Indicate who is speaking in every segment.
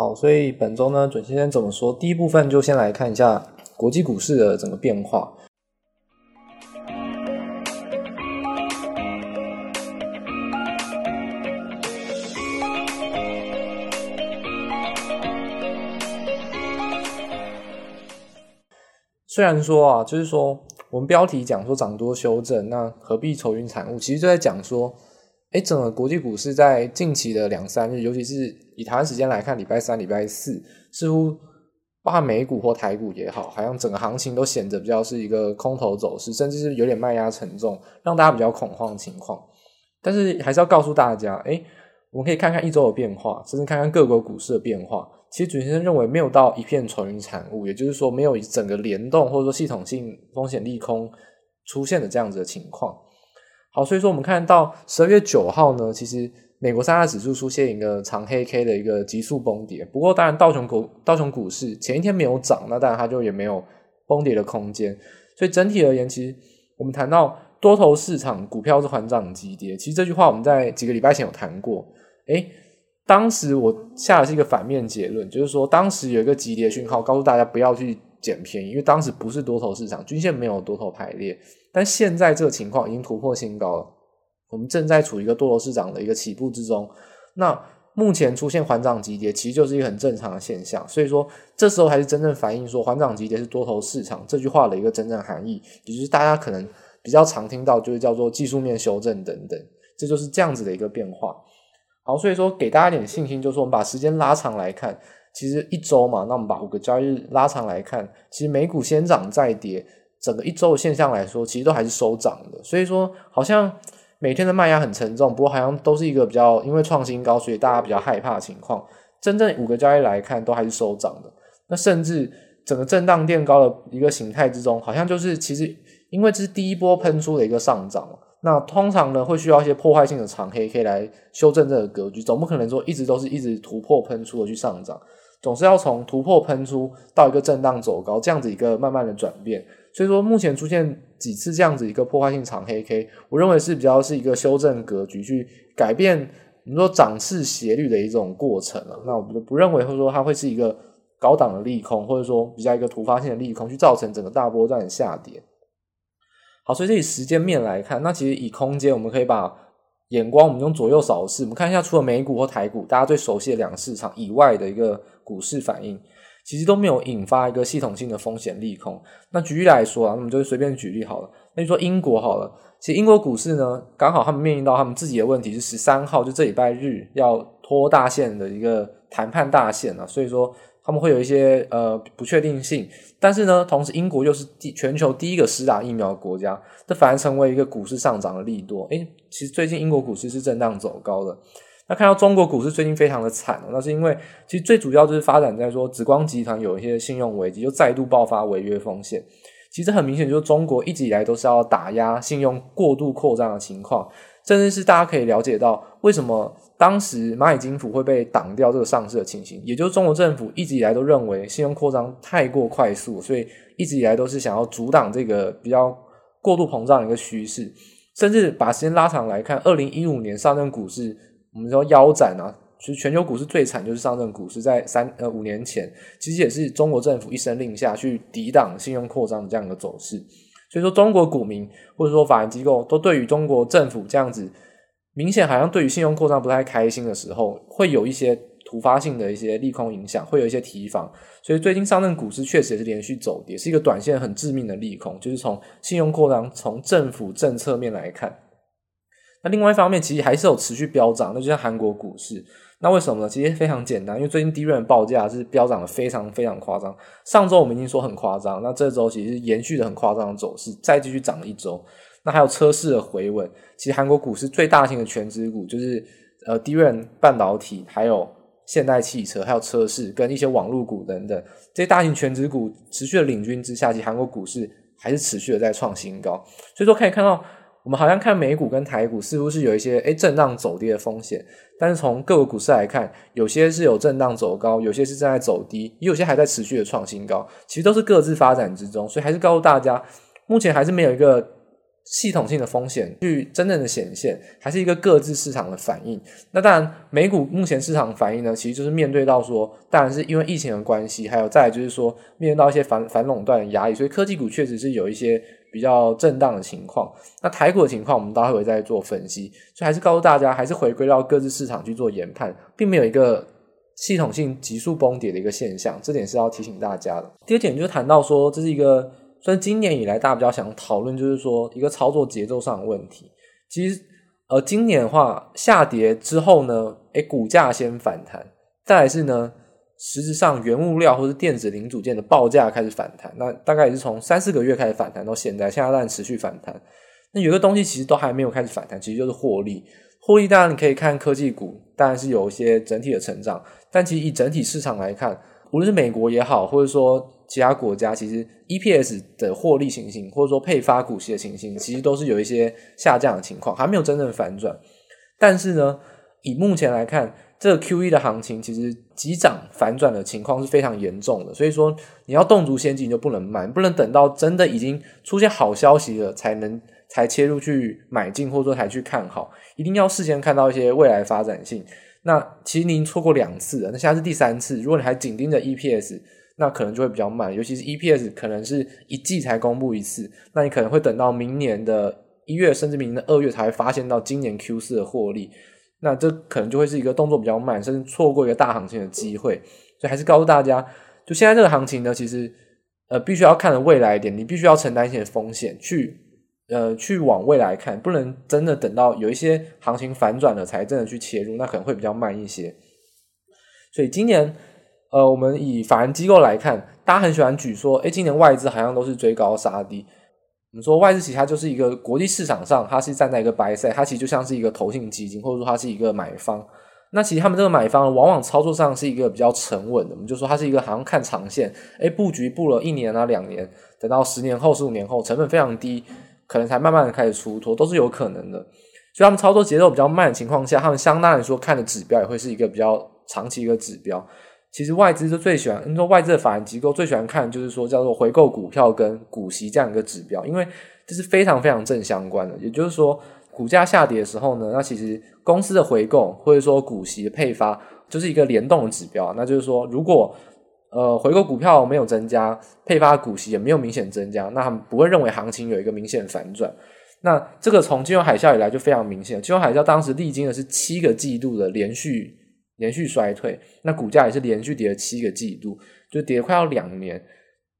Speaker 1: 好，所以本周呢，准先生怎么说？第一部分就先来看一下国际股市的整个变化。虽然说啊，就是说我们标题讲说涨多修正，那何必愁云惨雾？其实就在讲说，哎，整个国际股市在近期的两三日，尤其是以台湾时间来看，礼拜三、礼拜四，似乎包括美股或台股也好，好像整个行情都显得比较是一个空头走势，甚至是有点卖压沉重，让大家比较恐慌的情况。但是还是要告诉大家，哎，我们可以看看一周的变化，甚至看看各国股市的变化。其实主先生认为没有到一片愁云惨雾，也就是说没有整个联动或者说系统性风险利空出现的这样子的情况。好，所以说我们看到十二月九号呢，其实美国三大指数出现一个长黑 K 的一个急速崩跌。不过当然道琼股道琼股市前一天没有涨，那当然它就也没有崩跌的空间。所以整体而言，其实我们谈到多头市场股票是缓涨急跌，其实这句话我们在几个礼拜前有谈过，诶当时我下的是一个反面结论，就是说当时有一个急跌讯号，告诉大家不要去捡便宜，因为当时不是多头市场，均线没有多头排列。但现在这个情况已经突破新高了，我们正在处于一个多头市场的一个起步之中。那目前出现缓涨急跌，其实就是一个很正常的现象。所以说，这时候还是真正反映说缓涨急跌是多头市场这句话的一个真正含义，也就是大家可能比较常听到，就是叫做技术面修正等等，这就是这样子的一个变化。好，所以说给大家一点信心，就是我们把时间拉长来看，其实一周嘛，那我们把五个交易日拉长来看，其实美股先涨再跌，整个一周的现象来说，其实都还是收涨的。所以说，好像每天的卖压很沉重，不过好像都是一个比较因为创新高，所以大家比较害怕的情况。真正五个交易来看，都还是收涨的。那甚至整个震荡垫高的一个形态之中，好像就是其实因为这是第一波喷出的一个上涨。那通常呢，会需要一些破坏性的长黑 K 来修正这个格局，总不可能说一直都是一直突破喷出的去上涨，总是要从突破喷出到一个震荡走高这样子一个慢慢的转变。所以说，目前出现几次这样子一个破坏性长黑 K，我认为是比较是一个修正格局去改变我们说涨势斜率的一种过程了。那我们就不认为会说它会是一个高档的利空，或者说比较一个突发性的利空去造成整个大波段的下跌。好，所以这以时间面来看，那其实以空间，我们可以把眼光，我们用左右扫视，我们看一下，除了美股或台股，大家最熟悉的两个市场以外的一个股市反应，其实都没有引发一个系统性的风险利空。那举例来说啊，那我们就随便举例好了。那就说英国好了，其实英国股市呢，刚好他们面临到他们自己的问题，是十三号就这礼拜日要拖大限的一个谈判大限啊，所以说。他们会有一些呃不确定性，但是呢，同时英国又是第全球第一个施打疫苗的国家，这反而成为一个股市上涨的利多。诶，其实最近英国股市是震荡走高的。那看到中国股市最近非常的惨，那是因为其实最主要就是发展在说紫光集团有一些信用危机，就再度爆发违约风险。其实很明显就是中国一直以来都是要打压信用过度扩张的情况，甚至是大家可以了解到为什么。当时蚂蚁金服会被挡掉这个上市的情形，也就是中国政府一直以来都认为信用扩张太过快速，所以一直以来都是想要阻挡这个比较过度膨胀的一个趋势。甚至把时间拉长来看，二零一五年上证股市，我们说腰斩啊，其实全球股市最惨就是上证股市，在三呃五年前，其实也是中国政府一声令下去抵挡信用扩张的这样一个走势。所以说，中国股民或者说法人机构都对于中国政府这样子。明显好像对于信用扩张不太开心的时候，会有一些突发性的一些利空影响，会有一些提防。所以最近上证股市确实也是连续走跌，是一个短线很致命的利空，就是从信用扩张、从政府政策面来看。那另外一方面，其实还是有持续飙涨，那就像韩国股市。那为什么呢？其实非常简单，因为最近 DRAM 报价是飙涨的非常非常夸张。上周我们已经说很夸张，那这周其实延续的很夸张的走势，再继续涨了一周。那还有车市的回稳，其实韩国股市最大型的全值股就是呃，DRAM 半导体，还有现代汽车，还有车市跟一些网络股等等，这些大型全值股持续的领军之下，其实韩国股市还是持续的在创新高。所以说可以看到，我们好像看美股跟台股似乎是有一些诶震荡走跌的风险，但是从各个股市来看，有些是有震荡走高，有些是正在走低，也有些还在持续的创新高，其实都是各自发展之中。所以还是告诉大家，目前还是没有一个。系统性的风险去真正的显现，还是一个各自市场的反应？那当然，美股目前市场反应呢，其实就是面对到说，当然是因为疫情的关系，还有再就是说，面对到一些反反垄断的压力，所以科技股确实是有一些比较震荡的情况。那台股的情况，我们待会再做分析。所以还是告诉大家，还是回归到各自市场去做研判，并没有一个系统性急速崩跌的一个现象，这点是要提醒大家的。第二点就谈到说，这是一个。所以今年以来，大家比较想讨论就是说一个操作节奏上的问题。其实，呃，今年的话下跌之后呢，诶，股价先反弹，再来是呢，实质上原物料或是电子零组件的报价开始反弹。那大概也是从三四个月开始反弹到现在，现在在持续反弹。那有个东西其实都还没有开始反弹，其实就是获利。获利当然你可以看科技股，当然是有一些整体的成长，但其实以整体市场来看，无论是美国也好，或者说其他国家，其实 EPS 的获利情形，或者说配发股息的情形，其实都是有一些下降的情况，还没有真正反转。但是呢，以目前来看，这个 QE 的行情其实急涨反转的情况是非常严重的。所以说，你要动足先机，你就不能慢，不能等到真的已经出现好消息了，才能才切入去买进，或者说才去看好，一定要事先看到一些未来发展性。那其实您错过两次了，那现在是第三次。如果你还紧盯着 EPS，那可能就会比较慢，尤其是 EPS 可能是一季才公布一次，那你可能会等到明年的一月，甚至明年的二月才会发现到今年 Q 四的获利，那这可能就会是一个动作比较慢，甚至错过一个大行情的机会。所以还是告诉大家，就现在这个行情呢，其实呃必须要看的未来一点，你必须要承担一些风险去。呃，去往未来看，不能真的等到有一些行情反转了才真的去切入，那可能会比较慢一些。所以今年，呃，我们以法人机构来看，大家很喜欢举说，诶，今年外资好像都是追高杀低。我们说外资其实它就是一个国际市场上，它是站在一个 buy side，它其实就像是一个投信基金，或者说它是一个买方。那其实他们这个买方往往操作上是一个比较沉稳的，我们就说它是一个好像看长线，诶，布局布了一年啊两年，等到十年后、十五年后，成本非常低。可能才慢慢的开始出脱，都是有可能的。所以他们操作节奏比较慢的情况下，他们相当来说看的指标也会是一个比较长期一个指标。其实外资就最喜欢，你说外资的法人机构最喜欢看就是说叫做回购股票跟股息这样一个指标，因为这是非常非常正相关的。也就是说，股价下跌的时候呢，那其实公司的回购或者说股息的配发就是一个联动的指标。那就是说，如果呃，回购股票没有增加，配发股息也没有明显增加，那他们不会认为行情有一个明显反转。那这个从金融海啸以来就非常明显，金融海啸当时历经的是七个季度的连续连续衰退，那股价也是连续跌了七个季度，就跌了快要两年。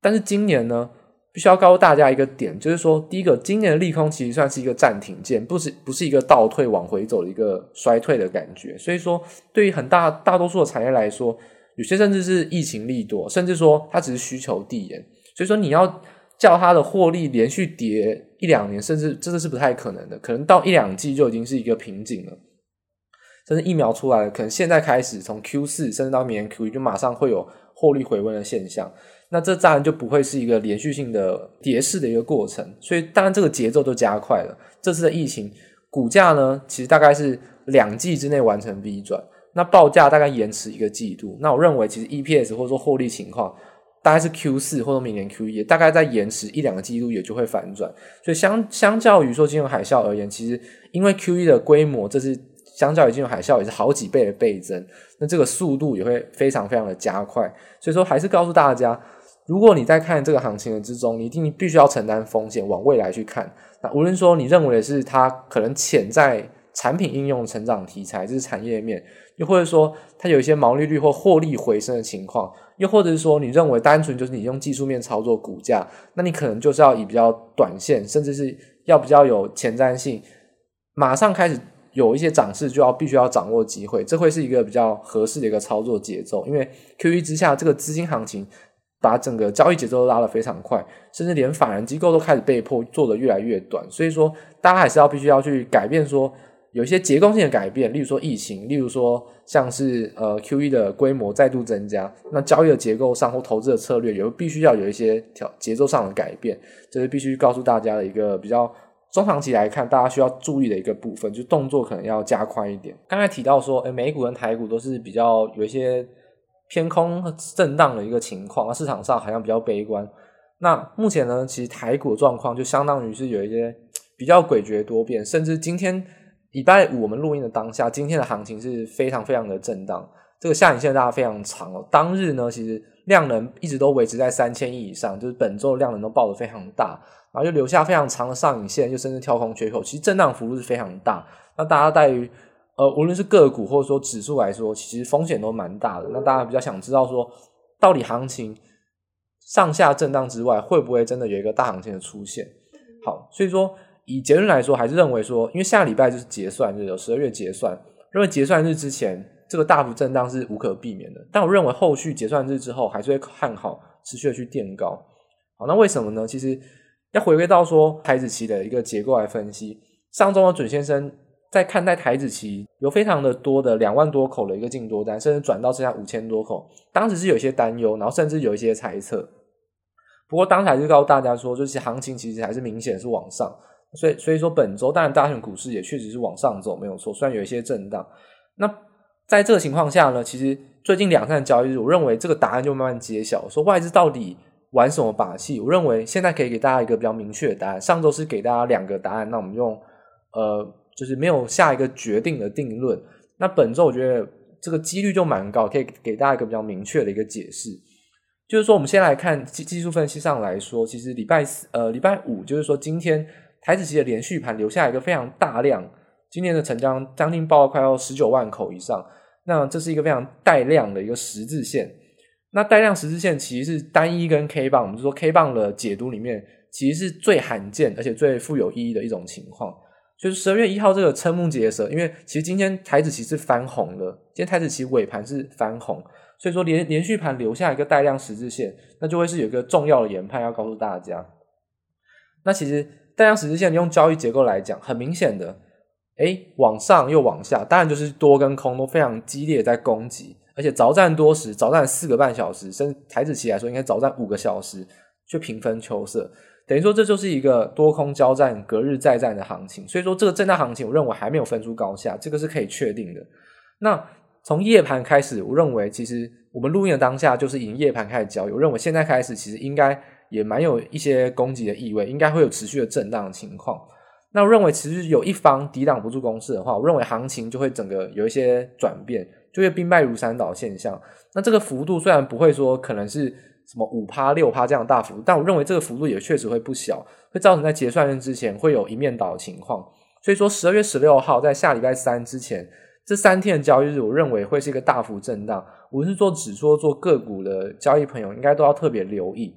Speaker 1: 但是今年呢，必须要告诉大家一个点，就是说，第一个，今年的利空其实算是一个暂停键，不是不是一个倒退往回走的一个衰退的感觉。所以说，对于很大大多数的产业来说，有些甚至是疫情利多，甚至说它只是需求递延，所以说你要叫它的获利连续跌一两年，甚至真的是不太可能的，可能到一两季就已经是一个瓶颈了。甚至疫苗出来了，可能现在开始从 Q 四甚至到明年 Q 一就马上会有获利回温的现象，那这当然就不会是一个连续性的跌势的一个过程，所以当然这个节奏就加快了。这次的疫情股价呢，其实大概是两季之内完成 V 转。那报价大概延迟一个季度，那我认为其实 EPS 或者说获利情况大概是 Q 四或者明年 Q 一，大概在延迟一两个季度也就会反转。所以相相较于说金融海啸而言，其实因为 Q 一的规模，这是相较于金融海啸也是好几倍的倍增，那这个速度也会非常非常的加快。所以说还是告诉大家，如果你在看这个行情的之中，你一定必须要承担风险，往未来去看。那无论说你认为是它可能潜在产品应用成长题材，这是产业面。又或者说，它有一些毛利率或获利回升的情况，又或者是说，你认为单纯就是你用技术面操作股价，那你可能就是要以比较短线，甚至是要比较有前瞻性，马上开始有一些涨势，就要必须要掌握机会，这会是一个比较合适的一个操作节奏。因为 QE 之下，这个资金行情把整个交易节奏拉得非常快，甚至连法人机构都开始被迫做得越来越短，所以说大家还是要必须要去改变说。有一些结构性的改变，例如说疫情，例如说像是呃 QE 的规模再度增加，那交易的结构上或投资的策略，也必须要有一些调节奏上的改变，这是必须告诉大家的一个比较中长期来看，大家需要注意的一个部分，就动作可能要加快一点。刚才提到说，诶美股跟台股都是比较有一些偏空震荡的一个情况，市场上好像比较悲观。那目前呢，其实台股的状况就相当于是有一些。比较诡谲多变，甚至今天礼拜五我们录音的当下，今天的行情是非常非常的震荡。这个下影线拉得非常长哦。当日呢，其实量能一直都维持在三千亿以上，就是本周的量能都爆得非常大，然后又留下非常长的上影线，又甚至跳空缺口，其实震荡幅度是非常大。那大家对于呃，无论是个股或者说指数来说，其实风险都蛮大的。那大家比较想知道说，到底行情上下震荡之外，会不会真的有一个大行情的出现？好，所以说以结论来说，还是认为说，因为下礼拜就是结算日，有十二月结算，认为结算日之前这个大幅震荡是无可避免的。但我认为后续结算日之后，还是会看好持续的去垫高。好，那为什么呢？其实要回归到说台指期的一个结构来分析，上周的准先生。在看待台指期有非常的多的两万多口的一个净多单，甚至转到剩下五千多口，当时是有一些担忧，然后甚至有一些猜测。不过当时就告诉大家说，就是行情其实还是明显是往上，所以所以说本周当然大选股市也确实是往上走，没有错。虽然有一些震荡，那在这个情况下呢，其实最近两三交易日，我认为这个答案就慢慢揭晓，说外资到底玩什么把戏？我认为现在可以给大家一个比较明确的答案。上周是给大家两个答案，那我们用呃。就是没有下一个决定的定论。那本周我觉得这个几率就蛮高，可以给大家一个比较明确的一个解释。就是说，我们先来看技技术分析上来说，其实礼拜四呃礼拜五，就是说今天台子期的连续盘留下一个非常大量，今天的成交将近爆了快要十九万口以上。那这是一个非常带量的一个十字线。那带量十字线其实是单一根 K 棒，我们就说 K 棒的解读里面，其实是最罕见而且最富有意义的一种情况。就是十二月一号这个瞠目结舌，因为其实今天台指期是翻红的，今天台指期尾盘是翻红，所以说连连续盘留下一个带量十字线，那就会是有一个重要的研判要告诉大家。那其实带量十字线用交易结构来讲，很明显的，诶，往上又往下，当然就是多跟空都非常激烈在攻击，而且早战多时，早战四个半小时，甚至台子期来说应该早战五个小时，却平分秋色。等于说，这就是一个多空交战、隔日再战的行情。所以说，这个震荡行情，我认为还没有分出高下，这个是可以确定的。那从夜盘开始，我认为其实我们录音的当下就是以夜盘开始交易。我认为现在开始，其实应该也蛮有一些攻击的意味，应该会有持续的震荡的情况。那我认为，其实有一方抵挡不住攻势的话，我认为行情就会整个有一些转变，就会兵败如山倒现象。那这个幅度虽然不会说可能是。什么五趴六趴这样大幅度，但我认为这个幅度也确实会不小，会造成在结算日之前会有一面倒的情况。所以说十二月十六号在下礼拜三之前这三天的交易日，我认为会是一个大幅震荡。无论是做指数做个股的交易朋友，应该都要特别留意。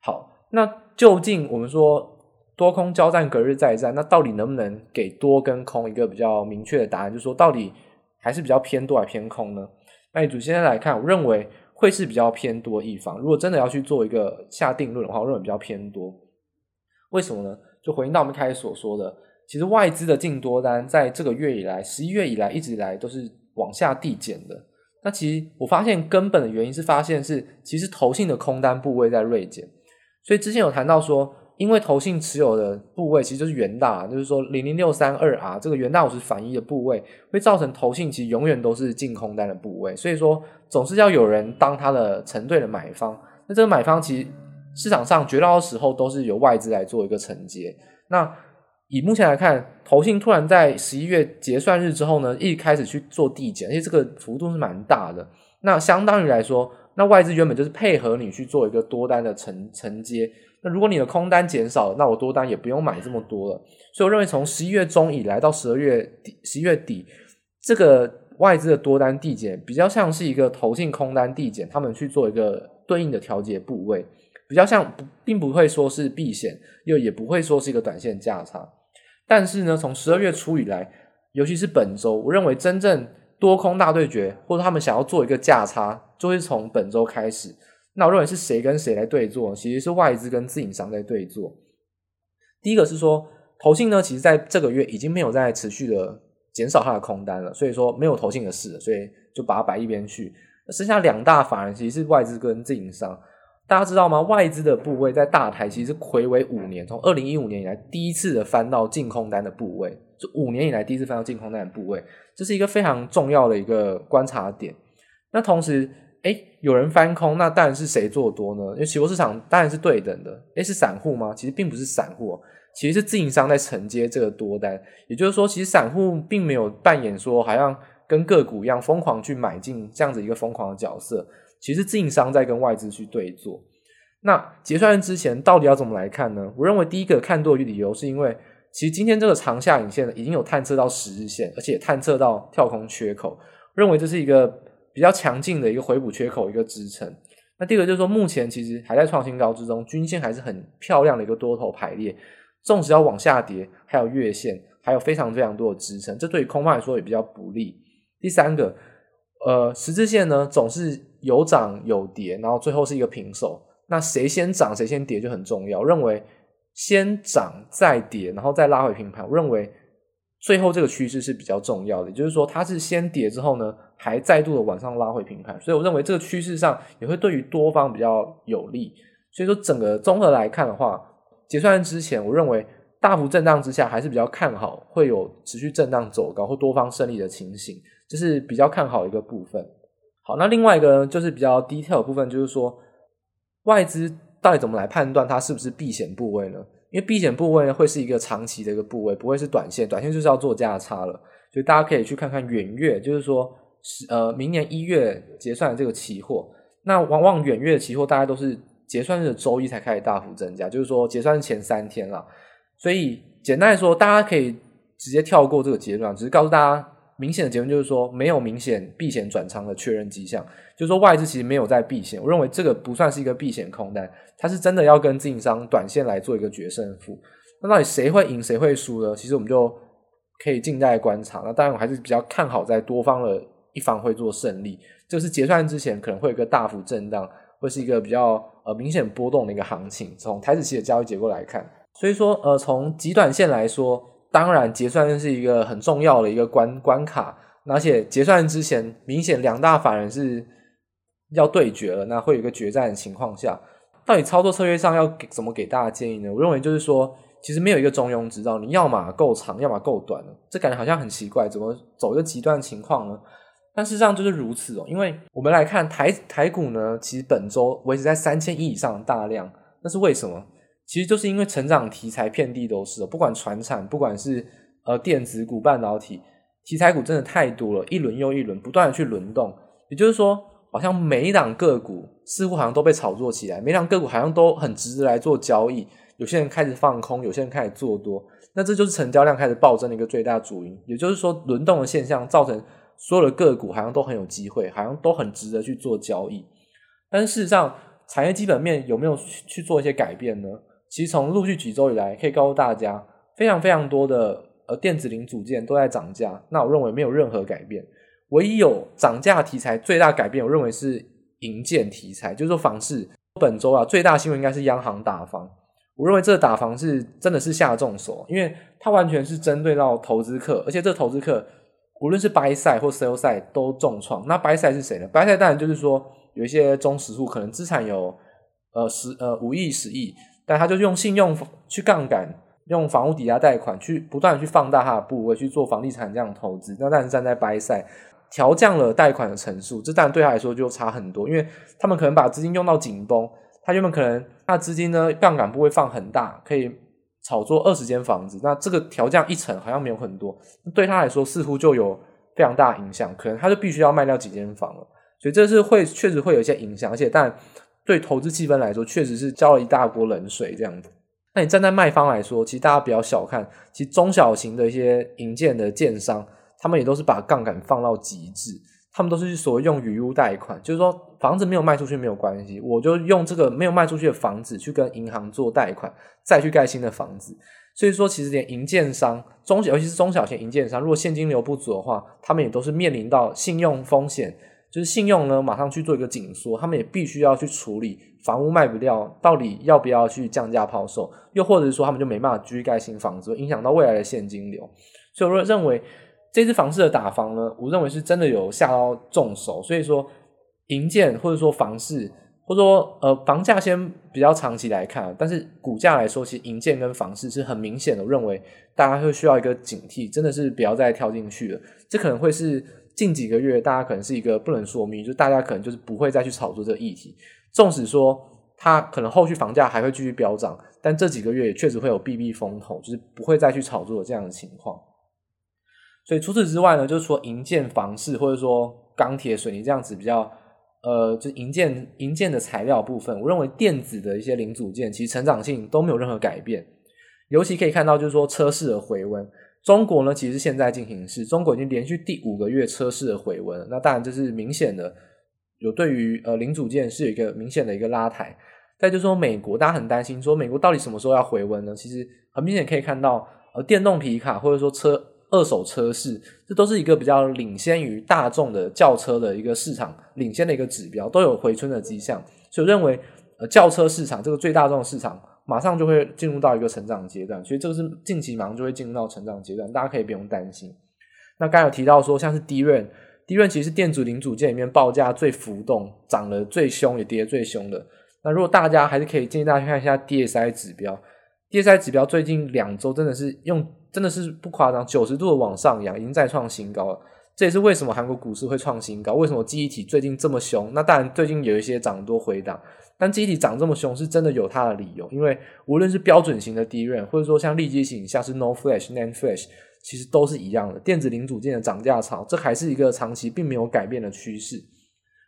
Speaker 1: 好，那究竟我们说多空交战，隔日再战，那到底能不能给多跟空一个比较明确的答案？就是说到底还是比较偏多还偏空呢？那以主现在来看，我认为。会是比较偏多一方。如果真的要去做一个下定论的话，我认为比较偏多。为什么呢？就回应到我们开始所说的，其实外资的净多单在这个月以来，十一月以来一直以来都是往下递减的。那其实我发现根本的原因是发现是，其实投信的空单部位在锐减。所以之前有谈到说。因为投信持有的部位其实就是元大，就是说零零六三二 R 这个元大五十反一的部位，会造成投信其实永远都是净空单的部位，所以说总是要有人当他的承对的买方。那这个买方其实市场上绝大多时候都是由外资来做一个承接。那以目前来看，投信突然在十一月结算日之后呢，一开始去做递减，而且这个幅度是蛮大的。那相当于来说，那外资原本就是配合你去做一个多单的承承接。那如果你的空单减少，那我多单也不用买这么多了。所以我认为从十一月中以来到十二月底、十一月底，这个外资的多单递减比较像是一个投信空单递减，他们去做一个对应的调节部位，比较像不，并不会说是避险，又也不会说是一个短线价差。但是呢，从十二月初以来，尤其是本周，我认为真正多空大对决，或者他们想要做一个价差，就会从本周开始。那我认为是谁跟谁来对坐？其实是外资跟自营商在对坐。第一个是说，投信呢，其实在这个月已经没有在持续的减少它的空单了，所以说没有投信的事，所以就把它摆一边去。剩下两大法人其实是外资跟自营商。大家知道吗？外资的部位在大台其实是睽违五年，从二零一五年以来第一次的翻到净空单的部位，就五年以来第一次翻到净空单的部位，这是一个非常重要的一个观察点。那同时。哎，有人翻空，那当然是谁做多呢？因为期货市场当然是对等的。哎，是散户吗？其实并不是散户，其实是自营商在承接这个多单。也就是说，其实散户并没有扮演说好像跟个股一样疯狂去买进这样子一个疯狂的角色，其实自营商在跟外资去对做。那结算之前到底要怎么来看呢？我认为第一个看多的理由是因为，其实今天这个长下影线已经有探测到十日线，而且探测到跳空缺口，认为这是一个比较强劲的一个回补缺口一个支撑。那第二个就是说，目前其实还在创新高之中，均线还是很漂亮的一个多头排列，纵使要往下跌，还有月线，还有非常非常多的支撑，这对于空方来说也比较不利。第三个，呃，十字线呢总是有涨有跌，然后最后是一个平手。那谁先涨谁先跌就很重要。认为先涨再跌，然后再拉回平盘。我认为最后这个趋势是比较重要的，也就是说它是先跌之后呢，还再度的往上拉回平盘。所以我认为这个趋势上也会对于多方比较有利。所以说整个综合来看的话，结算之前，我认为大幅震荡之下还是比较看好会有持续震荡走高或多方胜利的情形，这是比较看好一个部分。好，那另外一个就是比较 detail 的部分，就是说。外资到底怎么来判断它是不是避险部位呢？因为避险部位呢会是一个长期的一个部位，不会是短线，短线就是要做价差了。所以大家可以去看看远月，就是说是呃明年一月结算的这个期货。那往往远月的期货大家都是结算日的周一才开始大幅增加，就是说结算前三天了。所以简单来说，大家可以直接跳过这个阶段，只是告诉大家。明显的结论就是说，没有明显避险转仓的确认迹象，就是说外资其实没有在避险。我认为这个不算是一个避险空单，它是真的要跟自营商短线来做一个决胜负。那到底谁会赢，谁会输呢？其实我们就可以静待观察。那当然，我还是比较看好在多方的一方会做胜利。就是结算之前可能会有一个大幅震荡，会是一个比较呃明显波动的一个行情。从台子期的交易结构来看，所以说呃从极短线来说。当然，结算是一个很重要的一个关关卡，而且结算之前，明显两大法人是要对决了，那会有一个决战的情况下，到底操作策略上要给怎么给大家建议呢？我认为就是说，其实没有一个中庸之道，你要么够长，要么够短，这感觉好像很奇怪，怎么走一个极端情况呢？但事实上就是如此哦，因为我们来看台台股呢，其实本周维持在三千亿以上的大量，那是为什么？其实就是因为成长题材遍地都是，不管船产，不管是呃电子股、半导体题材股，真的太多了，一轮又一轮，不断的去轮动。也就是说，好像每一档个股似乎好像都被炒作起来，每档个股好像都很值得来做交易。有些人开始放空，有些人开始做多，那这就是成交量开始暴增的一个最大主因。也就是说，轮动的现象造成所有的个股好像都很有机会，好像都很值得去做交易。但是事实上，产业基本面有没有去做一些改变呢？其实从陆续几周以来，可以告诉大家，非常非常多的呃电子零组件都在涨价。那我认为没有任何改变，唯一有涨价题材最大改变，我认为是银建题材，就是说房市。本周啊，最大新闻应该是央行打房。我认为这个打房是真的是下重手，因为它完全是针对到投资客，而且这投资客无论是 buy side 或 sell side 都重创。那 buy side 是谁呢？buy side 当然就是说有一些中实户可能资产有呃十呃五亿十亿。但他就用信用去杠杆，用房屋抵押贷款去不断去放大他的部位去做房地产这样投资。那但是站在 buy side，调降了贷款的成数，这当然对他来说就差很多，因为他们可能把资金用到紧绷，他原本可能他的资金呢杠杆部位放很大，可以炒作二十间房子，那这个调降一成好像没有很多，对他来说似乎就有非常大的影响，可能他就必须要卖掉几间房了，所以这是会确实会有一些影响，而且但。对投资气氛来说，确实是浇了一大锅冷水这样子。那你站在卖方来说，其实大家不要小看，其实中小型的一些银建的建商，他们也都是把杠杆放到极致，他们都是所谓用余屋贷款，就是说房子没有卖出去没有关系，我就用这个没有卖出去的房子去跟银行做贷款，再去盖新的房子。所以说，其实连银建商中，尤其是中小型银建商，如果现金流不足的话，他们也都是面临到信用风险。就是信用呢，马上去做一个紧缩，他们也必须要去处理房屋卖不掉，到底要不要去降价抛售，又或者是说他们就没办法继续盖新房子，影响到未来的现金流。所以我认为这支房市的打房呢，我认为是真的有下到重手。所以说，营建或者说房市，或者说呃房价先比较长期来看，但是股价来说，其实营建跟房市是很明显的。我认为大家会需要一个警惕，真的是不要再跳进去了，这可能会是。近几个月，大家可能是一个不能说明，就大家可能就是不会再去炒作这个议题。纵使说它可能后续房价还会继续飙涨，但这几个月也确实会有避避风头，就是不会再去炒作这样的情况。所以除此之外呢，就是说营建、房市或者说钢铁、水泥这样子比较，呃，就营建营建的材料部分，我认为电子的一些零组件其实成长性都没有任何改变。尤其可以看到，就是说车市的回温。中国呢，其实现在进行式，中国已经连续第五个月车市的回温。那当然这是明显的，有对于呃零组件是有一个明显的一个拉抬。再就是说，美国大家很担心，说美国到底什么时候要回温呢？其实很明显可以看到，呃，电动皮卡或者说车二手车市，这都是一个比较领先于大众的轿车的一个市场领先的一个指标，都有回春的迹象。所以我认为，呃，轿车市场这个最大众市场。马上就会进入到一个成长阶段，所以这个是近期马上就会进入到成长阶段，大家可以不用担心。那刚才有提到说，像是 DRAM，DRAM 其实是电子零组件里面报价最浮动、涨得最凶也跌得最凶的。那如果大家还是可以建议大家去看一下 DSI 指标，DSI 指标最近两周真的是用真的是不夸张，九十度的往上扬，已经再创新高了。这也是为什么韩国股市会创新高，为什么记忆体最近这么凶？那当然最近有一些涨多回档。但记忆体涨这么凶，是真的有它的理由。因为无论是标准型的 DRAM，或者说像立即型，像是 No Flash、NAND Flash，其实都是一样的。电子零组件的涨价潮，这还是一个长期并没有改变的趋势。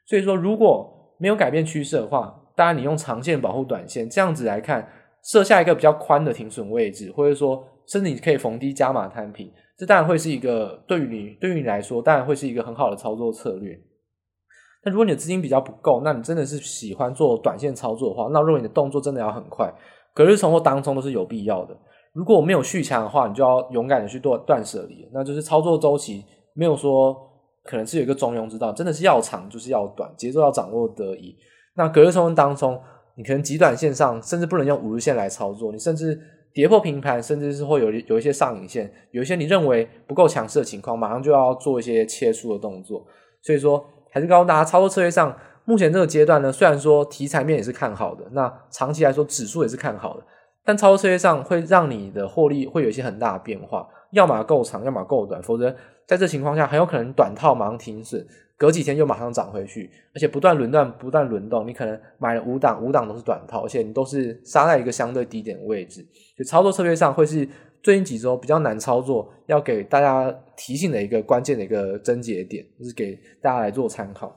Speaker 1: 所以说，如果没有改变趋势的话，当然你用长线保护短线，这样子来看，设下一个比较宽的停损位置，或者说甚至你可以逢低加码摊平，这当然会是一个对于你对于你来说，当然会是一个很好的操作策略。那如果你的资金比较不够，那你真的是喜欢做短线操作的话，那如果你的动作真的要很快，隔日冲或当冲都是有必要的。如果我没有续强的话，你就要勇敢的去做断舍离，那就是操作周期没有说可能是有一个中庸之道，真的是要长就是要短，节奏要掌握得宜。那隔日冲跟当冲，你可能极短线上甚至不能用五日线来操作，你甚至跌破平盘，甚至是会有有一些上影线，有一些你认为不够强势的情况，马上就要做一些切出的动作。所以说。还是告诉大家，操作策略上，目前这个阶段呢，虽然说题材面也是看好的，那长期来说指数也是看好的，但操作策略上会让你的获利会有一些很大的变化，要么够长，要么够短，否则在这情况下很有可能短套马上停损，隔几天又马上涨回去，而且不断轮断，不断轮动，你可能买了五档，五档都是短套，而且你都是杀在一个相对低点的位置，就操作策略上会是。最近几周比较难操作，要给大家提醒的一个关键的一个症结点，就是给大家来做参考。